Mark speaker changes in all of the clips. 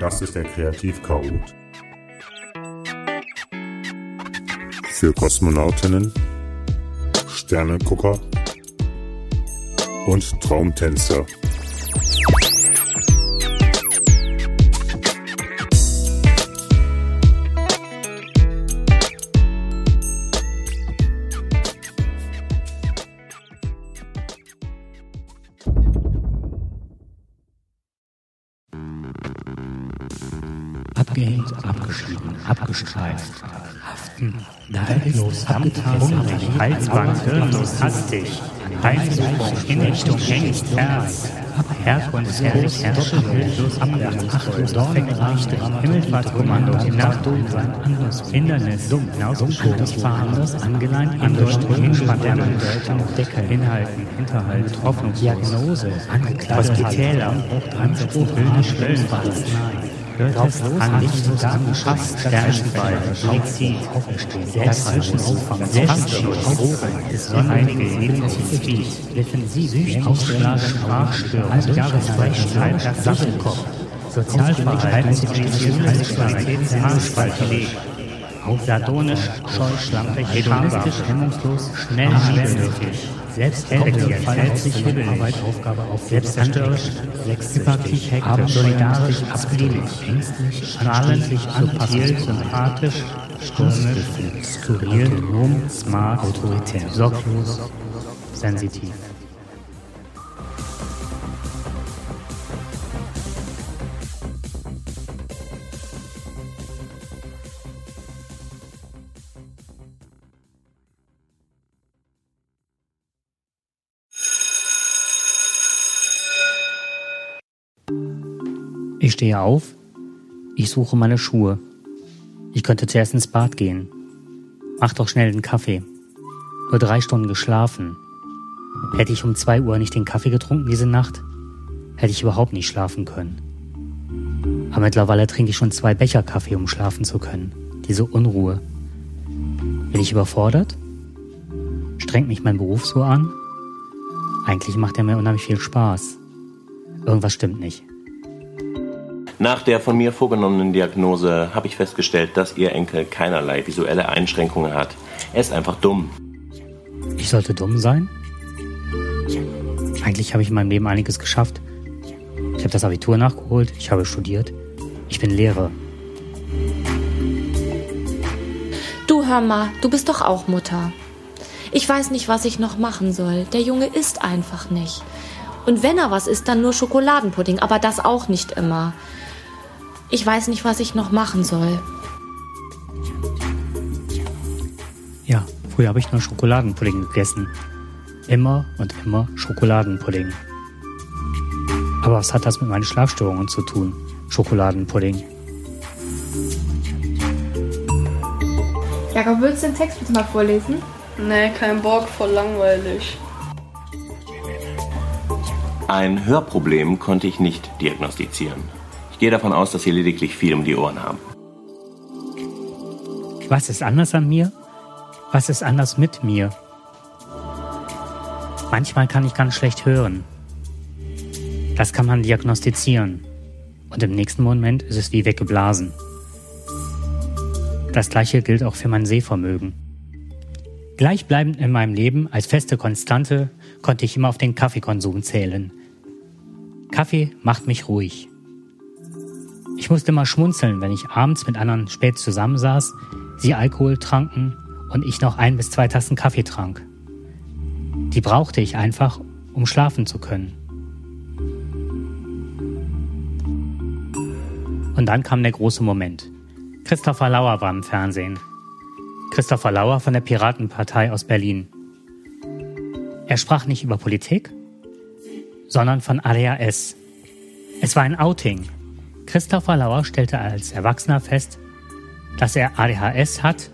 Speaker 1: Das ist der Kreativchaot. Für Kosmonautinnen, Sternegucker und Traumtänzer.
Speaker 2: Abgehängt, abgeschieden, abgestreift. Haften, neidlos, abgetan, hirnlos, hastig. Heimsuchung, Hinrichtung, Hengst, Herz. Herkunft, Herrlich, Herrscher, Bildlos, Abwehr, achtlos, Dornenreichte, Himmelfahrtskommando, Nachdunsein, Hindernis, dumm, hinausgeschoben, Fahren, angeleint, Andeutung, Hinspann, Bedeutung, Deckel, Inhalten, Hinterhalt, Hoffnung, Diagnose, Angeklagter, Hospitäler, Anspruch, Höhne, Schwellenfall, Goethes Anlicht, Geschafft, Sternenball, Lexit, Selbstzwischen, Selbstschutz, des Heilige, Defensiv, Defensiv, Ausschlag, Sprachstörung, Jahresfreiheit, Sachelkopf, Sozialverhalten, Zivilisation, Haarspaltweg, Sardonisch, scheu, schlampig, hedonistisch, hemmungslos, schnell, schwermütig, selbsthältig, falzig, hibbelig, Arbeit, Aufgabe auf selbstzerstörerisch, hektisch, solidarisch, ablehnlich, ängstlich, strahlend, subtil, sympathisch, stürmisch, skurril, autonom, smart, autoritär, sorglos, sensitiv. Ich stehe auf, ich suche meine Schuhe. Ich könnte zuerst ins Bad gehen. Mach doch schnell den Kaffee. Nur drei Stunden geschlafen. Hätte ich um zwei Uhr nicht den Kaffee getrunken diese Nacht, hätte ich überhaupt nicht schlafen können. Aber mittlerweile trinke ich schon zwei Becher Kaffee, um schlafen zu können. Diese Unruhe. Bin ich überfordert? Strengt mich mein Beruf so an? Eigentlich macht er mir unheimlich viel Spaß. Irgendwas stimmt nicht.
Speaker 3: Nach der von mir vorgenommenen Diagnose habe ich festgestellt, dass Ihr Enkel keinerlei visuelle Einschränkungen hat. Er ist einfach dumm.
Speaker 2: Ich sollte dumm sein? Eigentlich habe ich in meinem Leben einiges geschafft. Ich habe das Abitur nachgeholt, ich habe studiert. Ich bin Lehrer.
Speaker 4: Du hör mal, du bist doch auch Mutter. Ich weiß nicht, was ich noch machen soll. Der Junge isst einfach nicht. Und wenn er was isst, dann nur Schokoladenpudding, aber das auch nicht immer. Ich weiß nicht, was ich noch machen soll.
Speaker 2: Ja, früher habe ich nur Schokoladenpudding gegessen. Immer und immer Schokoladenpudding. Aber was hat das mit meinen Schlafstörungen zu tun? Schokoladenpudding.
Speaker 5: Jakob, willst du den Text bitte mal vorlesen?
Speaker 6: Nee, kein Bock, voll langweilig.
Speaker 3: Ein Hörproblem konnte ich nicht diagnostizieren. Gehe davon aus, dass Sie lediglich viel um die Ohren haben.
Speaker 2: Was ist anders an mir? Was ist anders mit mir? Manchmal kann ich ganz schlecht hören. Das kann man diagnostizieren. Und im nächsten Moment ist es wie weggeblasen. Das gleiche gilt auch für mein Sehvermögen. Gleichbleibend in meinem Leben als feste Konstante konnte ich immer auf den Kaffeekonsum zählen. Kaffee macht mich ruhig. Ich musste immer schmunzeln, wenn ich abends mit anderen spät zusammensaß, sie Alkohol tranken und ich noch ein bis zwei Tassen Kaffee trank. Die brauchte ich einfach, um schlafen zu können. Und dann kam der große Moment. Christopher Lauer war im Fernsehen. Christopher Lauer von der Piratenpartei aus Berlin. Er sprach nicht über Politik, sondern von ADHS. Es war ein Outing. Christopher Lauer stellte als Erwachsener fest, dass er ADHS hat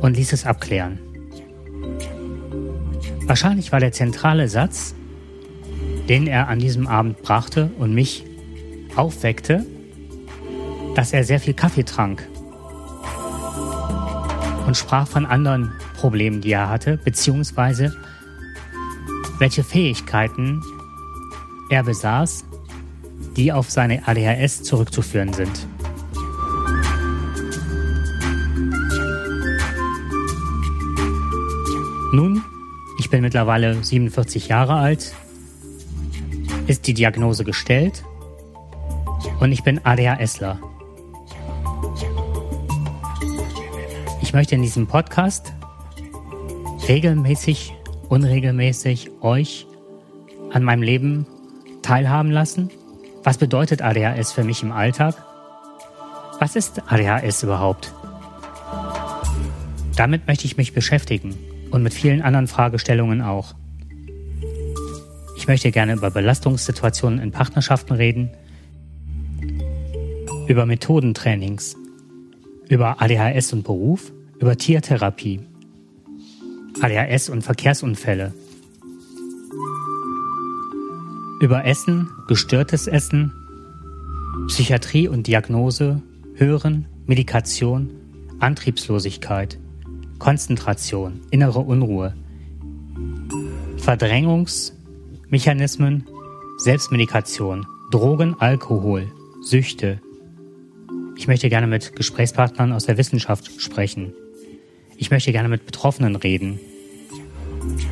Speaker 2: und ließ es abklären. Wahrscheinlich war der zentrale Satz, den er an diesem Abend brachte und mich aufweckte, dass er sehr viel Kaffee trank und sprach von anderen Problemen, die er hatte, beziehungsweise welche Fähigkeiten er besaß, die auf seine ADHS zurückzuführen sind. Nun, ich bin mittlerweile 47 Jahre alt, ist die Diagnose gestellt und ich bin ADHSler. Ich möchte in diesem Podcast regelmäßig, unregelmäßig euch an meinem Leben teilhaben lassen. Was bedeutet ADHS für mich im Alltag? Was ist ADHS überhaupt? Damit möchte ich mich beschäftigen und mit vielen anderen Fragestellungen auch. Ich möchte gerne über Belastungssituationen in Partnerschaften reden, über Methodentrainings, über ADHS und Beruf, über Tiertherapie, ADHS und Verkehrsunfälle, über Essen, gestörtes Essen, Psychiatrie und Diagnose, Hören, Medikation, Antriebslosigkeit, Konzentration, innere Unruhe, Verdrängungsmechanismen, Selbstmedikation, Drogen, Alkohol, Süchte. Ich möchte gerne mit Gesprächspartnern aus der Wissenschaft sprechen. Ich möchte gerne mit Betroffenen reden.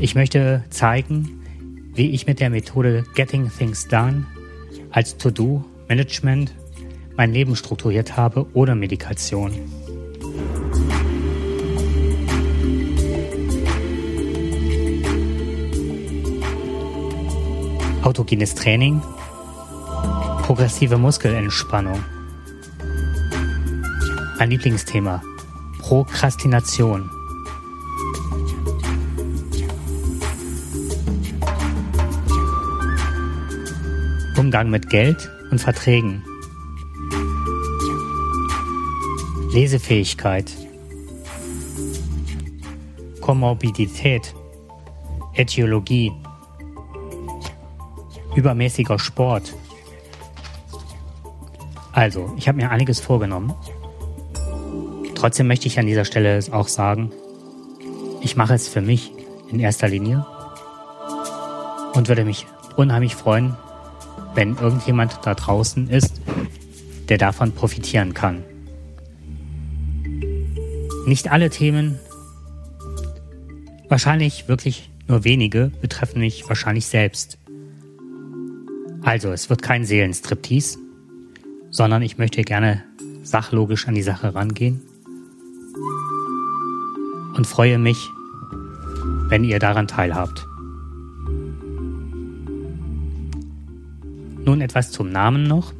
Speaker 2: Ich möchte zeigen, wie ich mit der Methode Getting Things Done als To-Do-Management mein Leben strukturiert habe ohne Medikation. autogenes Training, progressive Muskelentspannung. Mein Lieblingsthema, Prokrastination. Umgang mit Geld und Verträgen. Lesefähigkeit. Komorbidität. Äthiologie übermäßiger Sport. Also, ich habe mir einiges vorgenommen. Trotzdem möchte ich an dieser Stelle auch sagen, ich mache es für mich in erster Linie und würde mich unheimlich freuen, wenn irgendjemand da draußen ist, der davon profitieren kann. Nicht alle Themen, wahrscheinlich wirklich nur wenige, betreffen mich wahrscheinlich selbst. Also, es wird kein Seelenstriptease, sondern ich möchte gerne sachlogisch an die Sache rangehen und freue mich, wenn ihr daran teilhabt. Nun etwas zum Namen noch.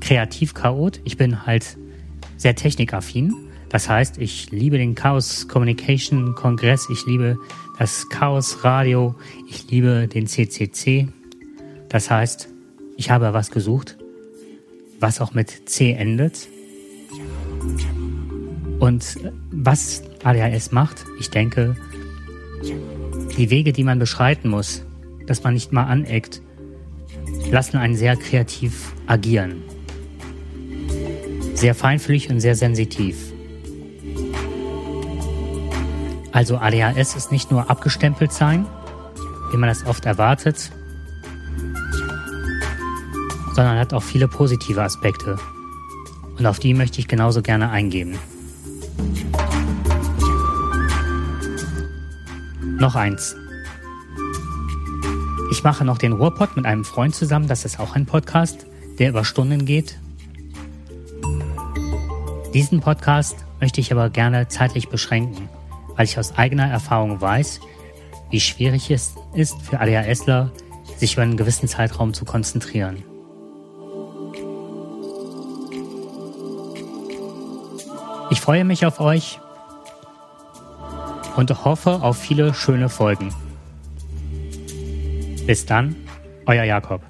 Speaker 2: Kreativchaot. Ich bin halt sehr technikaffin. Das heißt, ich liebe den Chaos Communication Kongress, ich liebe das Chaos Radio, ich liebe den CCC. Das heißt, ich habe was gesucht, was auch mit C endet. Und was ADHS macht, ich denke, die Wege, die man beschreiten muss, dass man nicht mal aneckt, lassen einen sehr kreativ agieren. Sehr feinfühlig und sehr sensitiv. Also ADHS ist nicht nur abgestempelt sein, wie man das oft erwartet, sondern hat auch viele positive Aspekte. Und auf die möchte ich genauso gerne eingehen. Noch eins. Ich mache noch den Ruhrpott mit einem Freund zusammen. Das ist auch ein Podcast, der über Stunden geht. Diesen Podcast möchte ich aber gerne zeitlich beschränken, weil ich aus eigener Erfahrung weiß, wie schwierig es ist für ADHSler, sich über einen gewissen Zeitraum zu konzentrieren. Ich freue mich auf euch und hoffe auf viele schöne Folgen. Bis dann, euer Jakob.